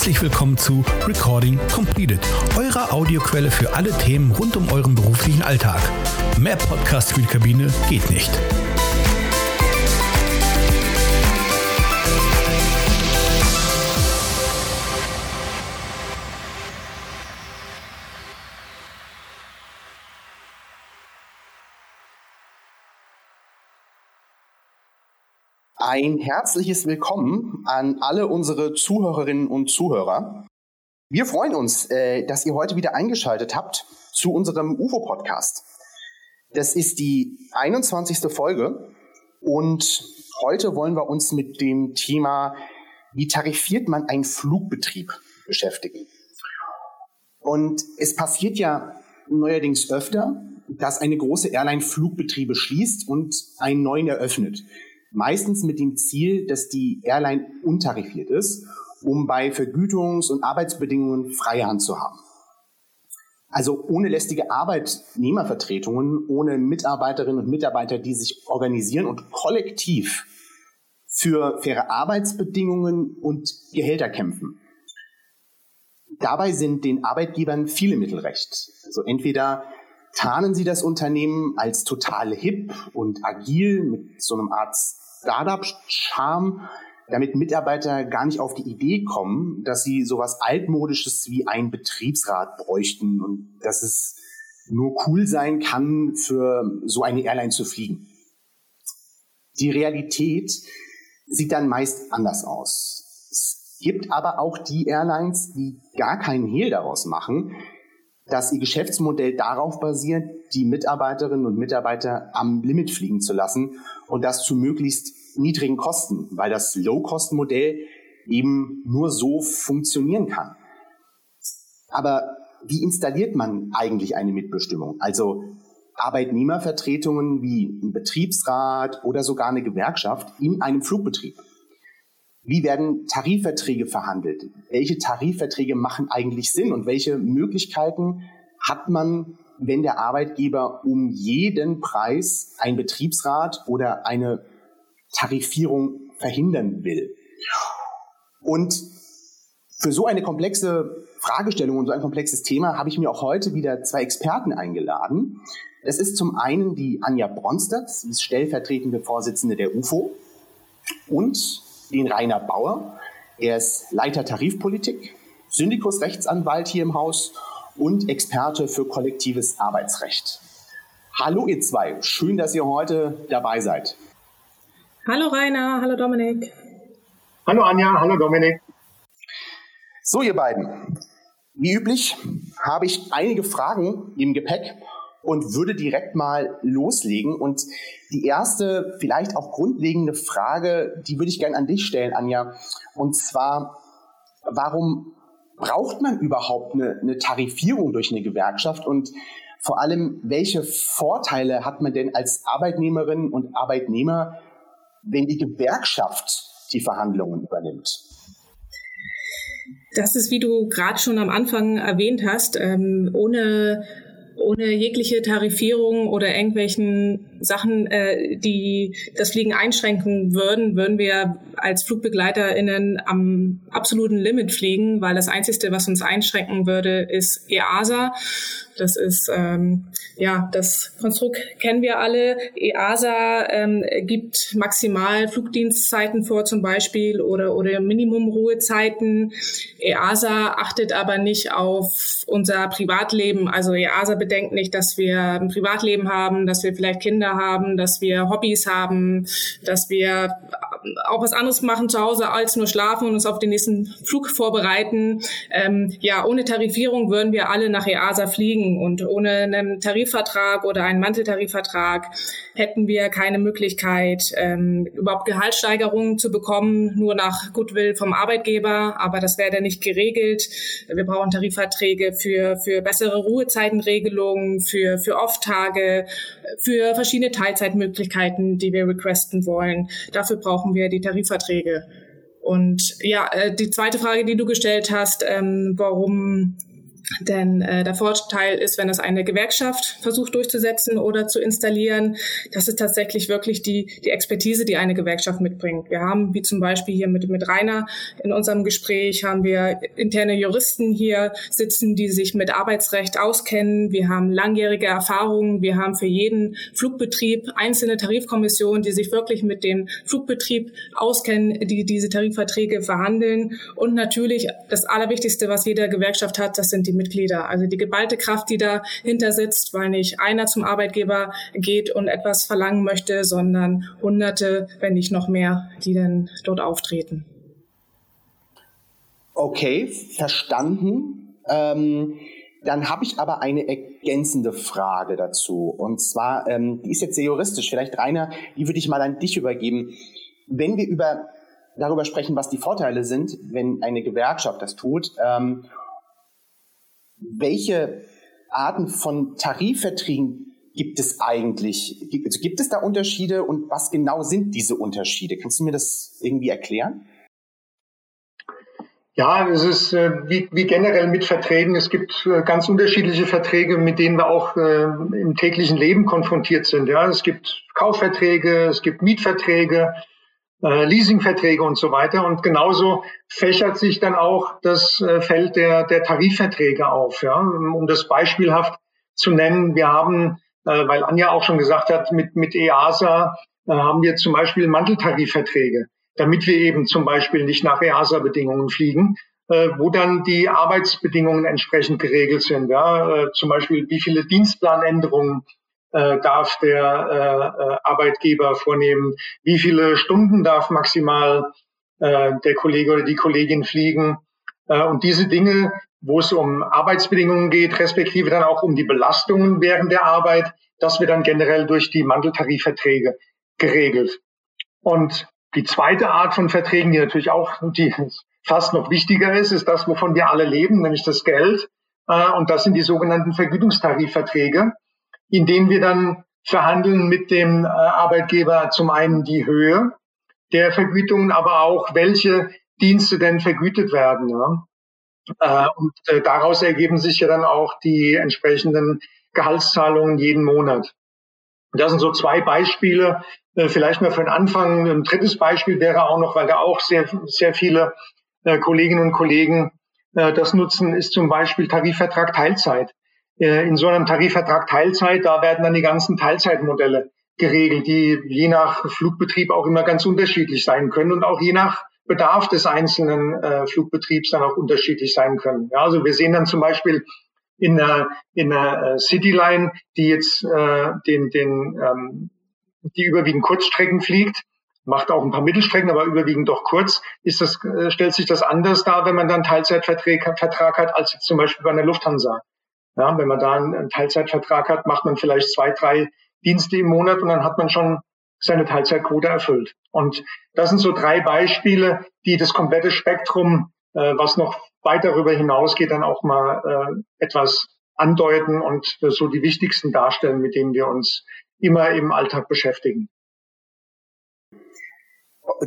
Herzlich willkommen zu Recording Completed, eurer Audioquelle für alle Themen rund um euren beruflichen Alltag. Mehr Podcast für die Kabine geht nicht. Ein herzliches Willkommen an alle unsere Zuhörerinnen und Zuhörer. Wir freuen uns, äh, dass ihr heute wieder eingeschaltet habt zu unserem UFO-Podcast. Das ist die 21. Folge und heute wollen wir uns mit dem Thema, wie tarifiert man einen Flugbetrieb beschäftigen. Und es passiert ja neuerdings öfter, dass eine große Airline Flugbetriebe schließt und einen neuen eröffnet. Meistens mit dem Ziel, dass die Airline untarifiert ist, um bei Vergütungs- und Arbeitsbedingungen freie Hand zu haben. Also ohne lästige Arbeitnehmervertretungen, ohne Mitarbeiterinnen und Mitarbeiter, die sich organisieren und kollektiv für faire Arbeitsbedingungen und Gehälter kämpfen. Dabei sind den Arbeitgebern viele Mittel recht. Also entweder tarnen sie das Unternehmen als total hip und agil mit so einem Art Startup-Charme, damit Mitarbeiter gar nicht auf die Idee kommen, dass sie sowas altmodisches wie ein Betriebsrat bräuchten und dass es nur cool sein kann, für so eine Airline zu fliegen. Die Realität sieht dann meist anders aus. Es gibt aber auch die Airlines, die gar keinen Hehl daraus machen, dass ihr Geschäftsmodell darauf basiert, die Mitarbeiterinnen und Mitarbeiter am Limit fliegen zu lassen und das zu möglichst niedrigen Kosten, weil das Low-Cost-Modell eben nur so funktionieren kann. Aber wie installiert man eigentlich eine Mitbestimmung? Also Arbeitnehmervertretungen wie ein Betriebsrat oder sogar eine Gewerkschaft in einem Flugbetrieb. Wie werden Tarifverträge verhandelt? Welche Tarifverträge machen eigentlich Sinn und welche Möglichkeiten hat man, wenn der Arbeitgeber um jeden Preis ein Betriebsrat oder eine Tarifierung verhindern will? Und für so eine komplexe Fragestellung und so ein komplexes Thema habe ich mir auch heute wieder zwei Experten eingeladen. Das ist zum einen die Anja Bronstadt, sie ist stellvertretende Vorsitzende der UFO und den Rainer Bauer. Er ist Leiter Tarifpolitik, Syndikusrechtsanwalt hier im Haus und Experte für kollektives Arbeitsrecht. Hallo ihr zwei, schön, dass ihr heute dabei seid. Hallo Rainer, hallo Dominik. Hallo Anja, hallo Dominik. So ihr beiden, wie üblich habe ich einige Fragen im Gepäck und würde direkt mal loslegen. Und die erste, vielleicht auch grundlegende Frage, die würde ich gerne an dich stellen, Anja. Und zwar, warum braucht man überhaupt eine, eine Tarifierung durch eine Gewerkschaft? Und vor allem, welche Vorteile hat man denn als Arbeitnehmerin und Arbeitnehmer, wenn die Gewerkschaft die Verhandlungen übernimmt? Das ist, wie du gerade schon am Anfang erwähnt hast, ähm, ohne ohne jegliche Tarifierung oder irgendwelchen Sachen, äh, die das Fliegen einschränken würden, würden wir als FlugbegleiterInnen am absoluten Limit fliegen, weil das Einzige, was uns einschränken würde, ist EASA. Das ist, ähm, ja, das Konstrukt kennen wir alle. EASA ähm, gibt maximal Flugdienstzeiten vor zum Beispiel oder, oder Minimumruhezeiten. EASA achtet aber nicht auf unser Privatleben. Also EASA bedenkt nicht, dass wir ein Privatleben haben, dass wir vielleicht Kinder haben, dass wir Hobbys haben, dass wir auch was anderes machen zu Hause als nur schlafen und uns auf den nächsten Flug vorbereiten. Ähm, ja, ohne Tarifierung würden wir alle nach EASA fliegen und ohne einen Tarifvertrag oder einen Manteltarifvertrag hätten wir keine Möglichkeit, ähm, überhaupt Gehaltssteigerungen zu bekommen, nur nach Goodwill vom Arbeitgeber. Aber das wäre dann nicht geregelt. Wir brauchen Tarifverträge für, für bessere Ruhezeitenregelungen, für, für Off-Tage, für verschiedene Teilzeitmöglichkeiten, die wir requesten wollen. Dafür brauchen wir die Tarifverträge. Und ja, äh, die zweite Frage, die du gestellt hast, ähm, warum Denn äh, der Vorteil ist, wenn es eine Gewerkschaft versucht durchzusetzen oder zu installieren, das ist tatsächlich wirklich die, die Expertise, die eine Gewerkschaft mitbringt. Wir haben, wie zum Beispiel hier mit, mit Rainer in unserem Gespräch, haben wir interne Juristen hier sitzen, die sich mit Arbeitsrecht auskennen. Wir haben langjährige Erfahrungen. Wir haben für jeden Flugbetrieb einzelne Tarifkommissionen, die sich wirklich mit dem Flugbetrieb auskennen, die diese Tarifverträge verhandeln. Und natürlich das Allerwichtigste, was jede Gewerkschaft hat, das sind die Mitglieder. Also die geballte Kraft, die dahinter sitzt, weil nicht einer zum Arbeitgeber geht und etwas verlangen möchte, sondern Hunderte, wenn nicht noch mehr, die dann dort auftreten. Okay, verstanden. Ähm, dann habe ich aber eine ergänzende Frage dazu. Und zwar, ähm, die ist jetzt sehr juristisch. Vielleicht, Rainer, die würde ich mal an dich übergeben. Wenn wir über darüber sprechen, was die Vorteile sind, wenn eine Gewerkschaft das tut ähm, welche Arten von Tarifverträgen gibt es eigentlich? Also gibt es da Unterschiede und was genau sind diese Unterschiede? Kannst du mir das irgendwie erklären? Ja, es ist äh, wie, wie, generell mit Verträgen. Es gibt äh, ganz unterschiedliche Verträge, mit denen wir auch äh, im täglichen Leben konfrontiert sind. Ja, es gibt Kaufverträge, es gibt Mietverträge, äh, Leasingverträge und so weiter. Und genauso fächert sich dann auch das äh, Feld der, der Tarifverträge auf. Ja? Um das beispielhaft zu nennen, wir haben, äh, weil Anja auch schon gesagt hat, mit, mit EASA äh, haben wir zum Beispiel Manteltarifverträge, damit wir eben zum Beispiel nicht nach EASA-Bedingungen fliegen, äh, wo dann die Arbeitsbedingungen entsprechend geregelt sind. Ja? Äh, zum Beispiel, wie viele Dienstplanänderungen äh, darf der äh, äh, Arbeitgeber vornehmen, wie viele Stunden darf maximal äh, der Kollege oder die Kollegin fliegen. Äh, und diese Dinge, wo es um Arbeitsbedingungen geht, respektive dann auch um die Belastungen während der Arbeit, das wird dann generell durch die Manteltarifverträge geregelt. Und die zweite Art von Verträgen, die natürlich auch die fast noch wichtiger ist, ist das, wovon wir alle leben, nämlich das Geld. Äh, und das sind die sogenannten Vergütungstarifverträge in denen wir dann verhandeln mit dem äh, Arbeitgeber zum einen die Höhe der Vergütungen, aber auch welche Dienste denn vergütet werden. Ja. Äh, und äh, daraus ergeben sich ja dann auch die entsprechenden Gehaltszahlungen jeden Monat. Das sind so zwei Beispiele, vielleicht mal für den Anfang. Ein drittes Beispiel wäre auch noch, weil da auch sehr, sehr viele Kolleginnen und Kollegen das nutzen, ist zum Beispiel Tarifvertrag Teilzeit. Äh, in so einem Tarifvertrag Teilzeit, da werden dann die ganzen Teilzeitmodelle geregelt, die je nach Flugbetrieb auch immer ganz unterschiedlich sein können und auch je nach Bedarf des einzelnen äh, Flugbetriebs dann auch unterschiedlich sein können. Ja, also wir sehen dann zum Beispiel in der, in der äh, Cityline, die jetzt äh, den, den, ähm, die überwiegend Kurzstrecken fliegt, macht auch ein paar Mittelstrecken, aber überwiegend doch kurz, ist das, äh, stellt sich das anders dar, wenn man dann Teilzeitvertrag Vertrag hat, als jetzt zum Beispiel bei einer Lufthansa. Ja, wenn man da einen Teilzeitvertrag hat, macht man vielleicht zwei, drei Dienste im Monat und dann hat man schon seine Teilzeitquote erfüllt. Und das sind so drei Beispiele, die das komplette Spektrum, äh, was noch weit darüber hinausgeht, dann auch mal äh, etwas andeuten und äh, so die wichtigsten darstellen, mit denen wir uns immer im Alltag beschäftigen.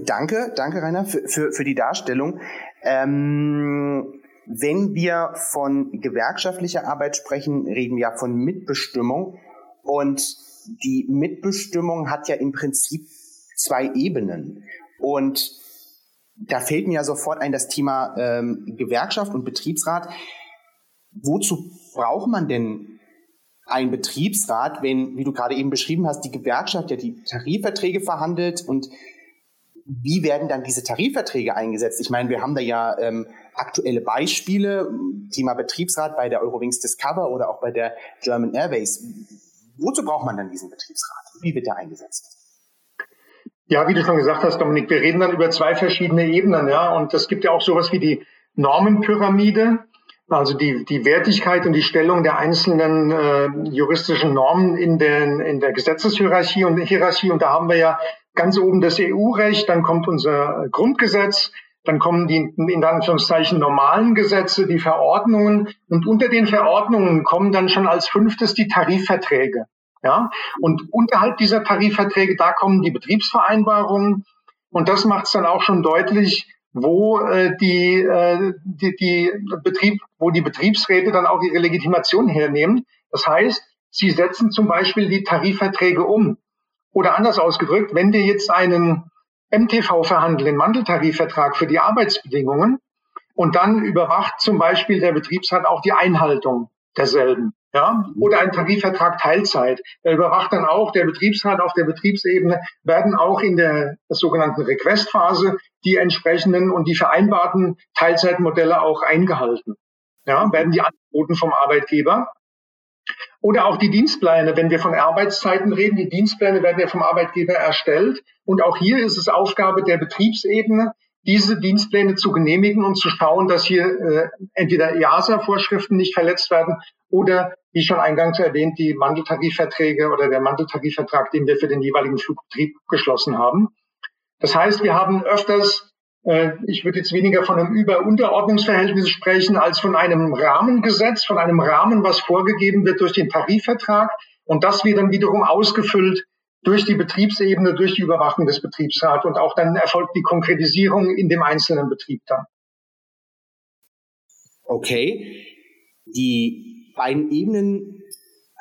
Danke, danke Rainer für, für, für die Darstellung. Ähm, wenn wir von gewerkschaftlicher Arbeit sprechen, reden wir ja von Mitbestimmung. Und die Mitbestimmung hat ja im Prinzip zwei Ebenen. Und da fällt mir ja sofort ein das Thema ähm, Gewerkschaft und Betriebsrat. Wozu braucht man denn einen Betriebsrat, wenn, wie du gerade eben beschrieben hast, die Gewerkschaft ja die Tarifverträge verhandelt und wie werden dann diese Tarifverträge eingesetzt? Ich meine, wir haben da ja ähm, aktuelle Beispiele, Thema Betriebsrat bei der Eurowings Discover oder auch bei der German Airways. Wozu braucht man dann diesen Betriebsrat? Wie wird der eingesetzt? Ja, wie du schon gesagt hast, Dominik, wir reden dann über zwei verschiedene Ebenen, ja. Und es gibt ja auch sowas wie die Normenpyramide, also die, die Wertigkeit und die Stellung der einzelnen äh, juristischen Normen in, den, in der Gesetzeshierarchie und Hierarchie. Und da haben wir ja ganz oben das EU-Recht, dann kommt unser Grundgesetz, dann kommen die in Anführungszeichen normalen Gesetze, die Verordnungen und unter den Verordnungen kommen dann schon als fünftes die Tarifverträge. Ja, und unterhalb dieser Tarifverträge, da kommen die Betriebsvereinbarungen und das macht es dann auch schon deutlich, wo äh, die, äh, die, die Betrieb, wo die Betriebsräte dann auch ihre Legitimation hernehmen. Das heißt, sie setzen zum Beispiel die Tarifverträge um. Oder anders ausgedrückt, wenn wir jetzt einen MTV verhandeln, den Mandeltarifvertrag für die Arbeitsbedingungen, und dann überwacht zum Beispiel der Betriebsrat auch die Einhaltung derselben. Ja, oder ein Tarifvertrag Teilzeit. Da überwacht dann auch der Betriebsrat auf der Betriebsebene, werden auch in der sogenannten Requestphase die entsprechenden und die vereinbarten Teilzeitmodelle auch eingehalten. Ja, werden die angeboten vom Arbeitgeber. Oder auch die Dienstpläne, wenn wir von Arbeitszeiten reden, die Dienstpläne werden ja vom Arbeitgeber erstellt. Und auch hier ist es Aufgabe der Betriebsebene, diese Dienstpläne zu genehmigen und zu schauen, dass hier äh, entweder EASA-Vorschriften nicht verletzt werden oder, wie schon eingangs erwähnt, die Mandeltarifverträge oder der Mandeltarifvertrag, den wir für den jeweiligen Flugbetrieb geschlossen haben. Das heißt, wir haben öfters, ich würde jetzt weniger von einem Über-Unterordnungsverhältnis sprechen, als von einem Rahmengesetz, von einem Rahmen, was vorgegeben wird durch den Tarifvertrag und das wird dann wiederum ausgefüllt durch die Betriebsebene, durch die Überwachung des Betriebsrats und auch dann erfolgt die Konkretisierung in dem einzelnen Betrieb dann. Okay, die beiden Ebenen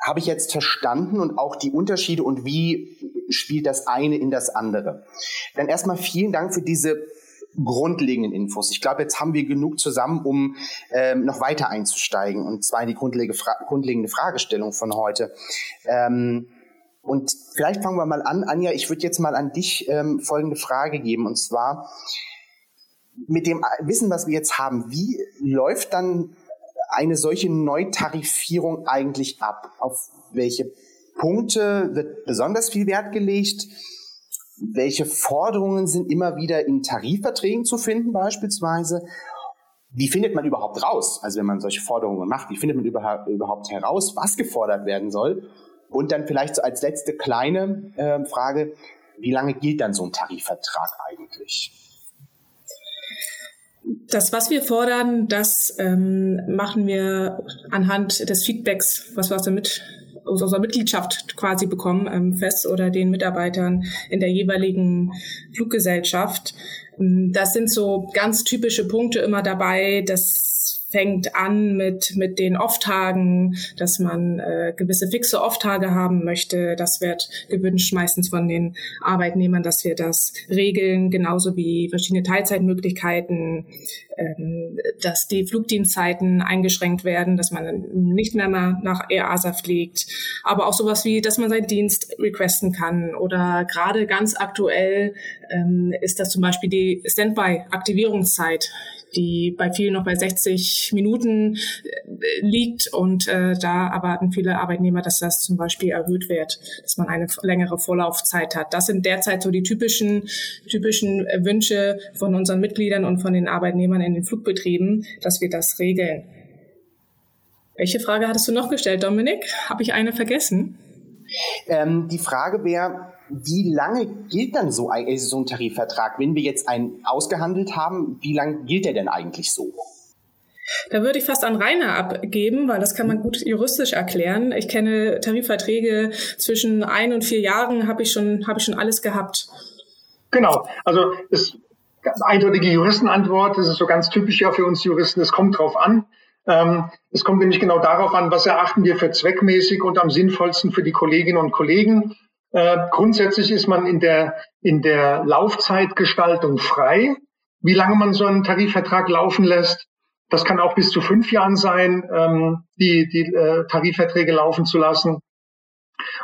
habe ich jetzt verstanden und auch die Unterschiede und wie spielt das eine in das andere. Dann erstmal vielen Dank für diese grundlegenden Infos. Ich glaube, jetzt haben wir genug zusammen, um ähm, noch weiter einzusteigen und zwar in die grundlegende, Fra grundlegende Fragestellung von heute. Ähm, und vielleicht fangen wir mal an, Anja, ich würde jetzt mal an dich ähm, folgende Frage geben, und zwar mit dem Wissen, was wir jetzt haben, wie läuft dann eine solche Neutarifierung eigentlich ab? Auf welche Punkte wird besonders viel Wert gelegt? Welche Forderungen sind immer wieder in Tarifverträgen zu finden beispielsweise? Wie findet man überhaupt raus, also wenn man solche Forderungen macht, wie findet man überhaupt heraus, was gefordert werden soll? Und dann vielleicht so als letzte kleine äh, Frage, wie lange gilt dann so ein Tarifvertrag eigentlich? Das, was wir fordern, das ähm, machen wir anhand des Feedbacks, was wir aus der, Mit aus unserer Mitgliedschaft quasi bekommen, ähm, fest oder den Mitarbeitern in der jeweiligen Fluggesellschaft. Das sind so ganz typische Punkte immer dabei, dass fängt an mit, mit den Off-Tagen, dass man äh, gewisse fixe Off-Tage haben möchte. Das wird gewünscht meistens von den Arbeitnehmern, dass wir das regeln, genauso wie verschiedene Teilzeitmöglichkeiten, ähm, dass die Flugdienstzeiten eingeschränkt werden, dass man nicht mehr mal nach EASA fliegt, aber auch sowas wie, dass man seinen Dienst requesten kann oder gerade ganz aktuell ähm, ist das zum Beispiel die Standby-Aktivierungszeit die bei vielen noch bei 60 Minuten äh, liegt. Und äh, da erwarten viele Arbeitnehmer, dass das zum Beispiel erhöht wird, dass man eine längere Vorlaufzeit hat. Das sind derzeit so die typischen, typischen Wünsche von unseren Mitgliedern und von den Arbeitnehmern in den Flugbetrieben, dass wir das regeln. Welche Frage hattest du noch gestellt, Dominik? Habe ich eine vergessen? Ähm, die Frage wäre, wie lange gilt dann so ein, so ein Tarifvertrag? Wenn wir jetzt einen ausgehandelt haben, wie lange gilt der denn eigentlich so? Da würde ich fast an Rainer abgeben, weil das kann man gut juristisch erklären. Ich kenne Tarifverträge zwischen ein und vier Jahren, habe ich schon, habe ich schon alles gehabt. Genau. Also das eindeutige Juristenantwort, das ist so ganz typisch ja für uns Juristen. Es kommt drauf an. Ähm, es kommt nämlich genau darauf an, was erachten wir für zweckmäßig und am sinnvollsten für die Kolleginnen und Kollegen. Äh, grundsätzlich ist man in der, in der Laufzeitgestaltung frei, wie lange man so einen Tarifvertrag laufen lässt. Das kann auch bis zu fünf Jahren sein, ähm, die, die äh, Tarifverträge laufen zu lassen.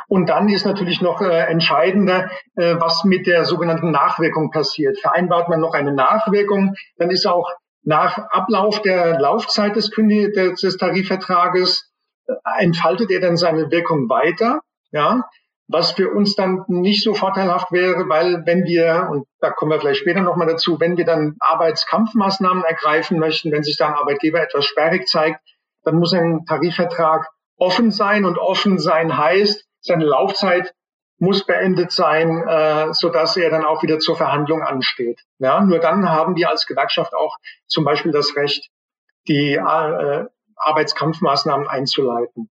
Und dann ist natürlich noch äh, entscheidender, äh, was mit der sogenannten Nachwirkung passiert. Vereinbart man noch eine Nachwirkung, dann ist auch nach Ablauf der Laufzeit des, des Tarifvertrages äh, entfaltet er dann seine Wirkung weiter. Ja, was für uns dann nicht so vorteilhaft wäre, weil wenn wir, und da kommen wir vielleicht später nochmal dazu, wenn wir dann Arbeitskampfmaßnahmen ergreifen möchten, wenn sich da ein Arbeitgeber etwas sperrig zeigt, dann muss ein Tarifvertrag offen sein und offen sein heißt, seine Laufzeit muss beendet sein, äh, so dass er dann auch wieder zur Verhandlung ansteht. Ja, nur dann haben wir als Gewerkschaft auch zum Beispiel das Recht, die äh, Arbeitskampfmaßnahmen einzuleiten.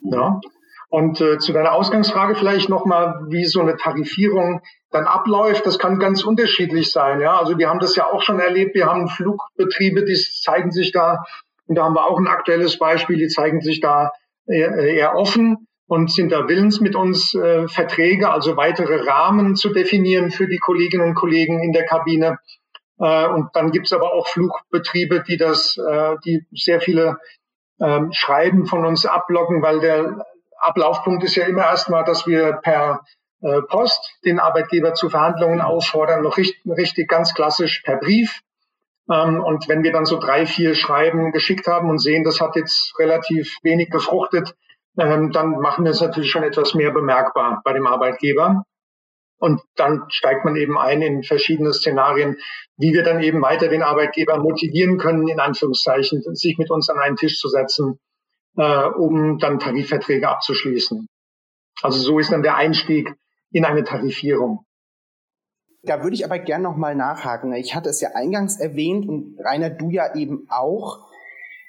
Ja. Und äh, zu deiner Ausgangsfrage vielleicht nochmal, wie so eine Tarifierung dann abläuft, das kann ganz unterschiedlich sein. Ja, also wir haben das ja auch schon erlebt. Wir haben Flugbetriebe, die zeigen sich da, und da haben wir auch ein aktuelles Beispiel, die zeigen sich da eher, eher offen und sind da willens mit uns äh, Verträge, also weitere Rahmen zu definieren für die Kolleginnen und Kollegen in der Kabine. Äh, und dann gibt es aber auch Flugbetriebe, die das, äh, die sehr viele ähm, Schreiben von uns abblocken, weil der Ablaufpunkt ist ja immer erstmal, dass wir per äh, Post den Arbeitgeber zu Verhandlungen auffordern, noch richtig, richtig ganz klassisch per Brief. Ähm, und wenn wir dann so drei, vier Schreiben geschickt haben und sehen, das hat jetzt relativ wenig gefruchtet, ähm, dann machen wir es natürlich schon etwas mehr bemerkbar bei dem Arbeitgeber. Und dann steigt man eben ein in verschiedene Szenarien, wie wir dann eben weiter den Arbeitgeber motivieren können, in Anführungszeichen, sich mit uns an einen Tisch zu setzen, äh, um dann Tarifverträge abzuschließen. Also so ist dann der Einstieg in eine Tarifierung. Da würde ich aber gerne nochmal nachhaken. Ich hatte es ja eingangs erwähnt und Rainer, du ja eben auch.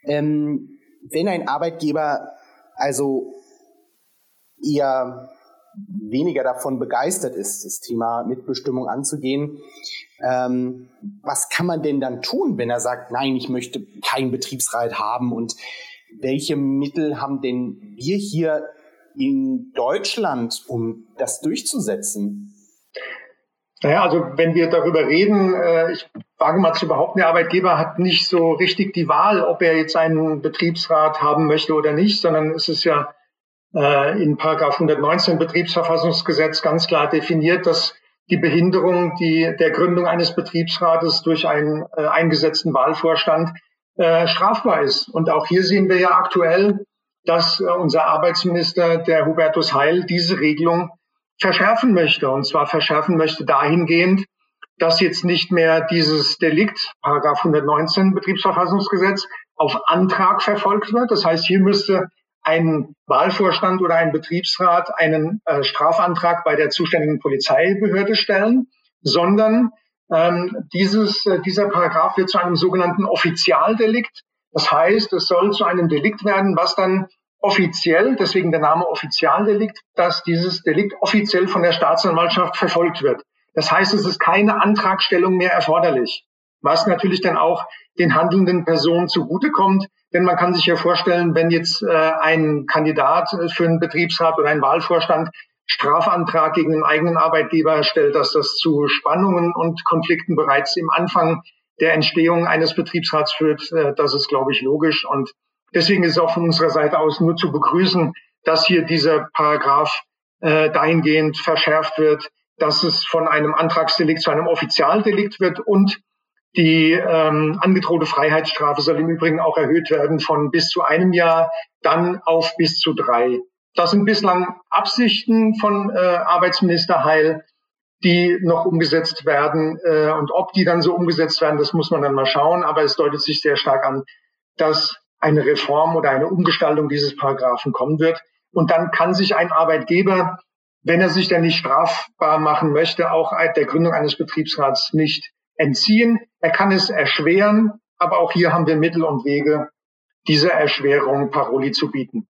Ähm, wenn ein Arbeitgeber also eher weniger davon begeistert ist, das Thema Mitbestimmung anzugehen, ähm, was kann man denn dann tun, wenn er sagt, nein, ich möchte keinen Betriebsrat haben und welche Mittel haben denn wir hier in Deutschland, um das durchzusetzen? Naja, also wenn wir darüber reden, äh, ich wage mal zu behaupten, der Arbeitgeber hat nicht so richtig die Wahl, ob er jetzt einen Betriebsrat haben möchte oder nicht, sondern es ist ja äh, in Paragraph 119 Betriebsverfassungsgesetz ganz klar definiert, dass die Behinderung die, der Gründung eines Betriebsrates durch einen äh, eingesetzten Wahlvorstand äh, strafbar ist. Und auch hier sehen wir ja aktuell, dass äh, unser Arbeitsminister, der Hubertus Heil, diese Regelung verschärfen möchte. Und zwar verschärfen möchte dahingehend, dass jetzt nicht mehr dieses Delikt, Paragraph 119 Betriebsverfassungsgesetz, auf Antrag verfolgt wird. Das heißt, hier müsste ein Wahlvorstand oder ein Betriebsrat einen äh, Strafantrag bei der zuständigen Polizeibehörde stellen, sondern ähm, dieses, äh, dieser Paragraph wird zu einem sogenannten Offizialdelikt. Das heißt, es soll zu einem Delikt werden, was dann offiziell, deswegen der Name Offizialdelikt, dass dieses Delikt offiziell von der Staatsanwaltschaft verfolgt wird. Das heißt, es ist keine Antragstellung mehr erforderlich, was natürlich dann auch den handelnden Personen zugutekommt. Denn man kann sich ja vorstellen, wenn jetzt äh, ein Kandidat für einen Betriebsrat oder einen Wahlvorstand Strafantrag gegen den eigenen Arbeitgeber stellt, dass das zu Spannungen und Konflikten bereits im Anfang der Entstehung eines Betriebsrats führt. Äh, das ist, glaube ich, logisch. Und deswegen ist auch von unserer Seite aus nur zu begrüßen, dass hier dieser Paragraph äh, dahingehend verschärft wird, dass es von einem Antragsdelikt zu einem Offizialdelikt wird und die ähm, angedrohte Freiheitsstrafe soll im Übrigen auch erhöht werden von bis zu einem Jahr, dann auf bis zu drei. Das sind bislang Absichten von äh, Arbeitsminister Heil, die noch umgesetzt werden. Äh, und ob die dann so umgesetzt werden, das muss man dann mal schauen. Aber es deutet sich sehr stark an, dass eine Reform oder eine Umgestaltung dieses Paragraphen kommen wird. Und dann kann sich ein Arbeitgeber, wenn er sich denn nicht strafbar machen möchte, auch der Gründung eines Betriebsrats nicht entziehen. Er kann es erschweren, aber auch hier haben wir Mittel und Wege, dieser Erschwerung Paroli zu bieten.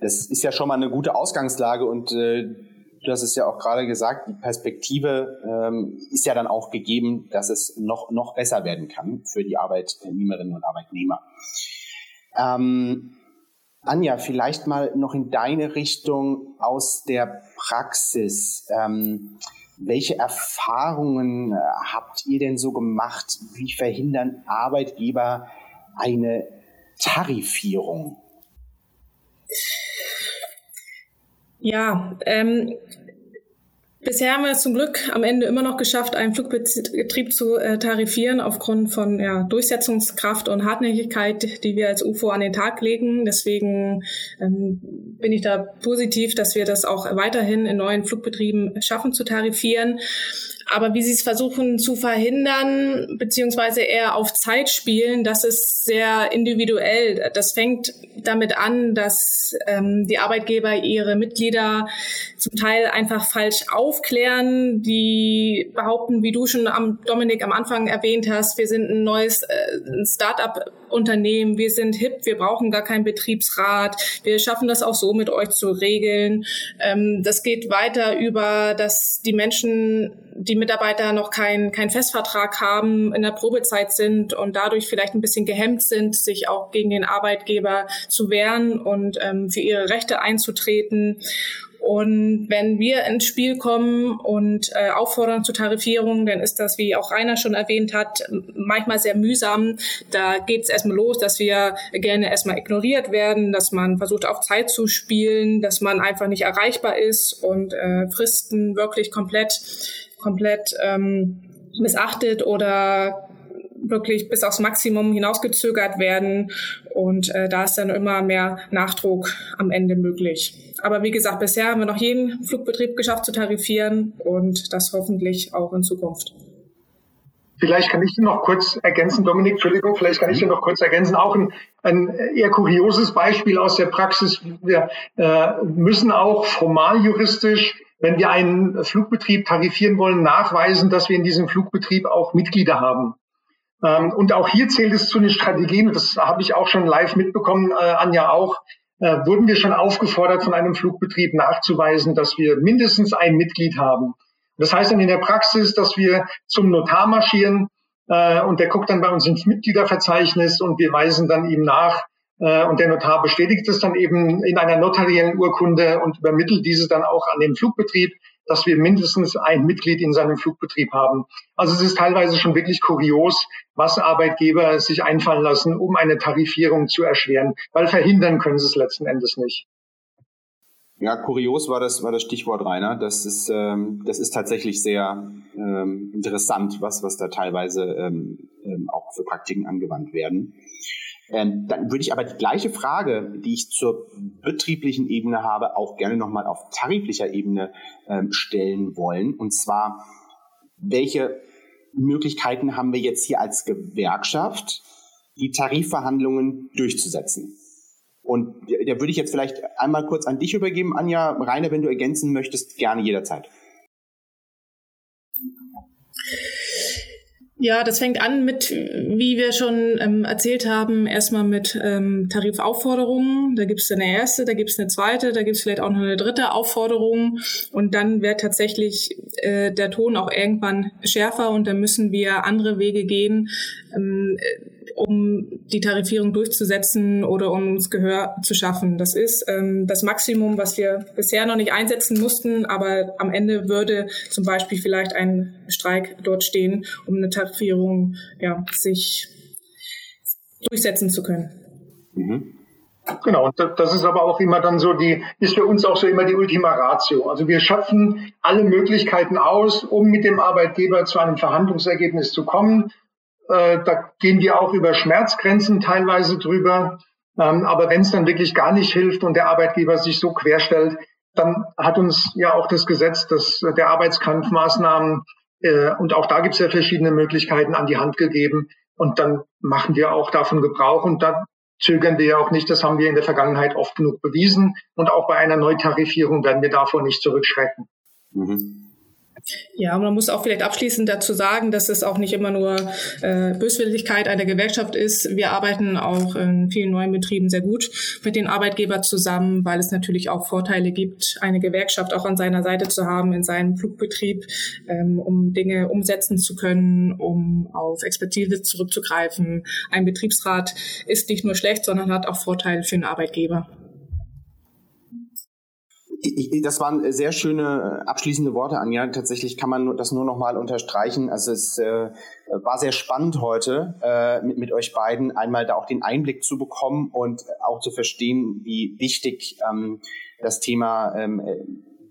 Das ist ja schon mal eine gute Ausgangslage und äh, du hast es ja auch gerade gesagt, die Perspektive ähm, ist ja dann auch gegeben, dass es noch, noch besser werden kann für die Arbeitnehmerinnen und Arbeitnehmer. Ähm, Anja, vielleicht mal noch in deine Richtung aus der Praxis. Ähm, welche Erfahrungen äh, habt ihr denn so gemacht? Wie verhindern Arbeitgeber eine Tarifierung? Ja, ähm, Bisher haben wir es zum Glück am Ende immer noch geschafft, einen Flugbetrieb zu äh, tarifieren aufgrund von ja, Durchsetzungskraft und Hartnäckigkeit, die wir als UFO an den Tag legen. Deswegen ähm, bin ich da positiv, dass wir das auch weiterhin in neuen Flugbetrieben schaffen zu tarifieren. Aber wie sie es versuchen zu verhindern, beziehungsweise eher auf Zeit spielen, das ist sehr individuell. Das fängt damit an, dass ähm, die Arbeitgeber ihre Mitglieder zum Teil einfach falsch aufklären. Die behaupten, wie du schon am Dominik am Anfang erwähnt hast, wir sind ein neues äh, Start-up-Unternehmen, wir sind hip, wir brauchen gar keinen Betriebsrat, wir schaffen das auch so mit euch zu regeln. Ähm, das geht weiter über, dass die Menschen die Mitarbeiter noch keinen kein Festvertrag haben, in der Probezeit sind und dadurch vielleicht ein bisschen gehemmt sind, sich auch gegen den Arbeitgeber zu wehren und ähm, für ihre Rechte einzutreten. Und wenn wir ins Spiel kommen und äh, auffordern zur Tarifierung, dann ist das, wie auch Rainer schon erwähnt hat, manchmal sehr mühsam. Da geht es erstmal los, dass wir gerne erstmal ignoriert werden, dass man versucht auf Zeit zu spielen, dass man einfach nicht erreichbar ist und äh, Fristen wirklich komplett komplett ähm, missachtet oder wirklich bis aufs Maximum hinausgezögert werden. Und äh, da ist dann immer mehr Nachdruck am Ende möglich. Aber wie gesagt, bisher haben wir noch jeden Flugbetrieb geschafft zu tarifieren und das hoffentlich auch in Zukunft. Vielleicht kann ich dir noch kurz ergänzen, Dominik, Entschuldigung, vielleicht kann ich dir noch kurz ergänzen, auch ein, ein eher kurioses Beispiel aus der Praxis. Wir äh, müssen auch formal juristisch wenn wir einen Flugbetrieb tarifieren wollen, nachweisen, dass wir in diesem Flugbetrieb auch Mitglieder haben. Ähm, und auch hier zählt es zu den Strategien, das habe ich auch schon live mitbekommen, äh, Anja auch, äh, wurden wir schon aufgefordert, von einem Flugbetrieb nachzuweisen, dass wir mindestens ein Mitglied haben. Das heißt dann in der Praxis, dass wir zum Notar marschieren äh, und der guckt dann bei uns ins Mitgliederverzeichnis und wir weisen dann ihm nach, äh, und der Notar bestätigt es dann eben in einer notariellen Urkunde und übermittelt diese dann auch an den Flugbetrieb, dass wir mindestens ein Mitglied in seinem Flugbetrieb haben. Also es ist teilweise schon wirklich kurios, was Arbeitgeber sich einfallen lassen, um eine Tarifierung zu erschweren, weil verhindern können sie es letzten Endes nicht. Ja, kurios war das, war das Stichwort, Rainer. Das ist, ähm, das ist tatsächlich sehr ähm, interessant, was, was da teilweise ähm, ähm auch für Praktiken angewandt werden. Ähm, dann würde ich aber die gleiche Frage, die ich zur betrieblichen Ebene habe, auch gerne nochmal auf tariflicher Ebene ähm, stellen wollen. Und zwar, welche Möglichkeiten haben wir jetzt hier als Gewerkschaft, die Tarifverhandlungen durchzusetzen? Und da würde ich jetzt vielleicht einmal kurz an dich übergeben, Anja. Rainer, wenn du ergänzen möchtest, gerne jederzeit. Ja, das fängt an mit, wie wir schon ähm, erzählt haben, erstmal mit ähm, Tarifaufforderungen. Da gibt es eine erste, da gibt es eine zweite, da gibt es vielleicht auch noch eine dritte Aufforderung. Und dann wird tatsächlich äh, der Ton auch irgendwann schärfer und dann müssen wir andere Wege gehen. Ähm, um die Tarifierung durchzusetzen oder um uns Gehör zu schaffen. Das ist ähm, das Maximum, was wir bisher noch nicht einsetzen mussten, aber am Ende würde zum Beispiel vielleicht ein Streik dort stehen, um eine Tarifierung ja, sich durchsetzen zu können. Mhm. Genau, das ist aber auch immer dann so die, ist für uns auch so immer die Ultima Ratio. Also wir schöpfen alle Möglichkeiten aus, um mit dem Arbeitgeber zu einem Verhandlungsergebnis zu kommen. Äh, da gehen wir auch über Schmerzgrenzen teilweise drüber. Ähm, aber wenn es dann wirklich gar nicht hilft und der Arbeitgeber sich so querstellt, dann hat uns ja auch das Gesetz, dass der Arbeitskampfmaßnahmen äh, und auch da gibt es ja verschiedene Möglichkeiten an die Hand gegeben. Und dann machen wir auch davon Gebrauch und da zögern wir ja auch nicht. Das haben wir in der Vergangenheit oft genug bewiesen. Und auch bei einer Neutarifierung werden wir davor nicht zurückschrecken. Mhm. Ja, man muss auch vielleicht abschließend dazu sagen, dass es auch nicht immer nur äh, Böswilligkeit einer Gewerkschaft ist. Wir arbeiten auch in vielen neuen Betrieben sehr gut mit den Arbeitgebern zusammen, weil es natürlich auch Vorteile gibt, eine Gewerkschaft auch an seiner Seite zu haben in seinem Flugbetrieb, ähm, um Dinge umsetzen zu können, um auf Expertise zurückzugreifen. Ein Betriebsrat ist nicht nur schlecht, sondern hat auch Vorteile für den Arbeitgeber das waren sehr schöne äh, abschließende Worte, Anja. Tatsächlich kann man das nur noch mal unterstreichen. Also es äh, war sehr spannend heute äh, mit, mit euch beiden einmal da auch den Einblick zu bekommen und auch zu verstehen, wie wichtig ähm, das Thema ähm,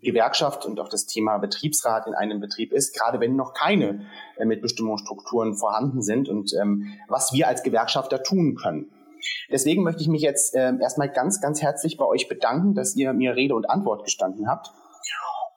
Gewerkschaft und auch das Thema Betriebsrat in einem Betrieb ist, gerade wenn noch keine äh, Mitbestimmungsstrukturen vorhanden sind und ähm, was wir als Gewerkschafter tun können. Deswegen möchte ich mich jetzt äh, erstmal ganz, ganz herzlich bei euch bedanken, dass ihr mir Rede und Antwort gestanden habt.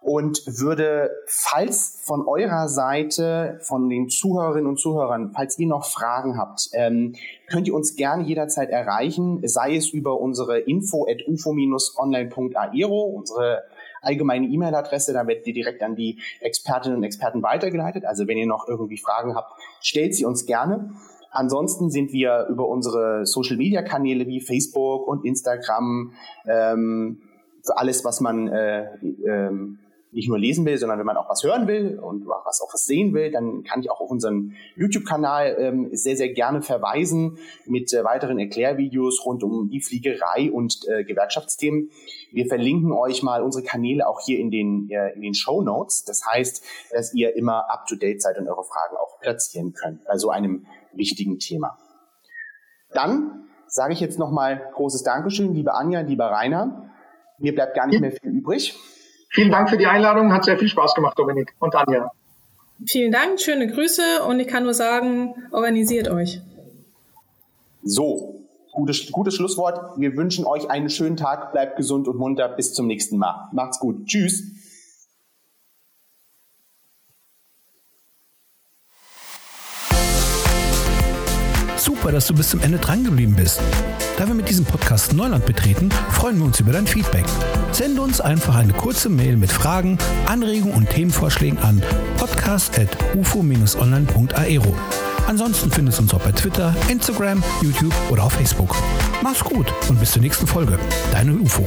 und würde, falls von eurer Seite, von den Zuhörerinnen und Zuhörern, falls ihr noch Fragen habt, ähm, könnt ihr uns gerne jederzeit erreichen, sei es über unsere info at ufo-online.aero, unsere allgemeine E-Mail-Adresse, da werdet ihr direkt an die Expertinnen und Experten weitergeleitet. Also wenn ihr noch irgendwie Fragen habt, stellt sie uns gerne. Ansonsten sind wir über unsere Social-Media-Kanäle wie Facebook und Instagram ähm, für alles, was man äh, ähm, nicht nur lesen will, sondern wenn man auch was hören will und was auch was sehen will, dann kann ich auch auf unseren YouTube-Kanal ähm, sehr, sehr gerne verweisen mit äh, weiteren Erklärvideos rund um die Fliegerei und äh, Gewerkschaftsthemen. Wir verlinken euch mal unsere Kanäle auch hier in den, äh, in den Show Notes. Das heißt, dass ihr immer up-to-date seid und eure Fragen auch platzieren könnt bei so einem wichtigen Thema. Dann sage ich jetzt nochmal großes Dankeschön, liebe Anja, lieber Rainer. Mir bleibt gar nicht mehr viel übrig. Vielen Dank für die Einladung. Hat sehr viel Spaß gemacht, Dominik und Anja. Vielen Dank, schöne Grüße und ich kann nur sagen, organisiert euch. So, gutes, gutes Schlusswort. Wir wünschen euch einen schönen Tag, bleibt gesund und munter. Bis zum nächsten Mal. Macht's gut. Tschüss. Super, dass du bis zum Ende dran geblieben bist. Da wir mit diesem Podcast Neuland betreten, freuen wir uns über dein Feedback. Sende uns einfach eine kurze Mail mit Fragen, Anregungen und Themenvorschlägen an podcast.ufo-online.aero. Ansonsten findest du uns auch bei Twitter, Instagram, YouTube oder auf Facebook. Mach's gut und bis zur nächsten Folge. Deine UFO.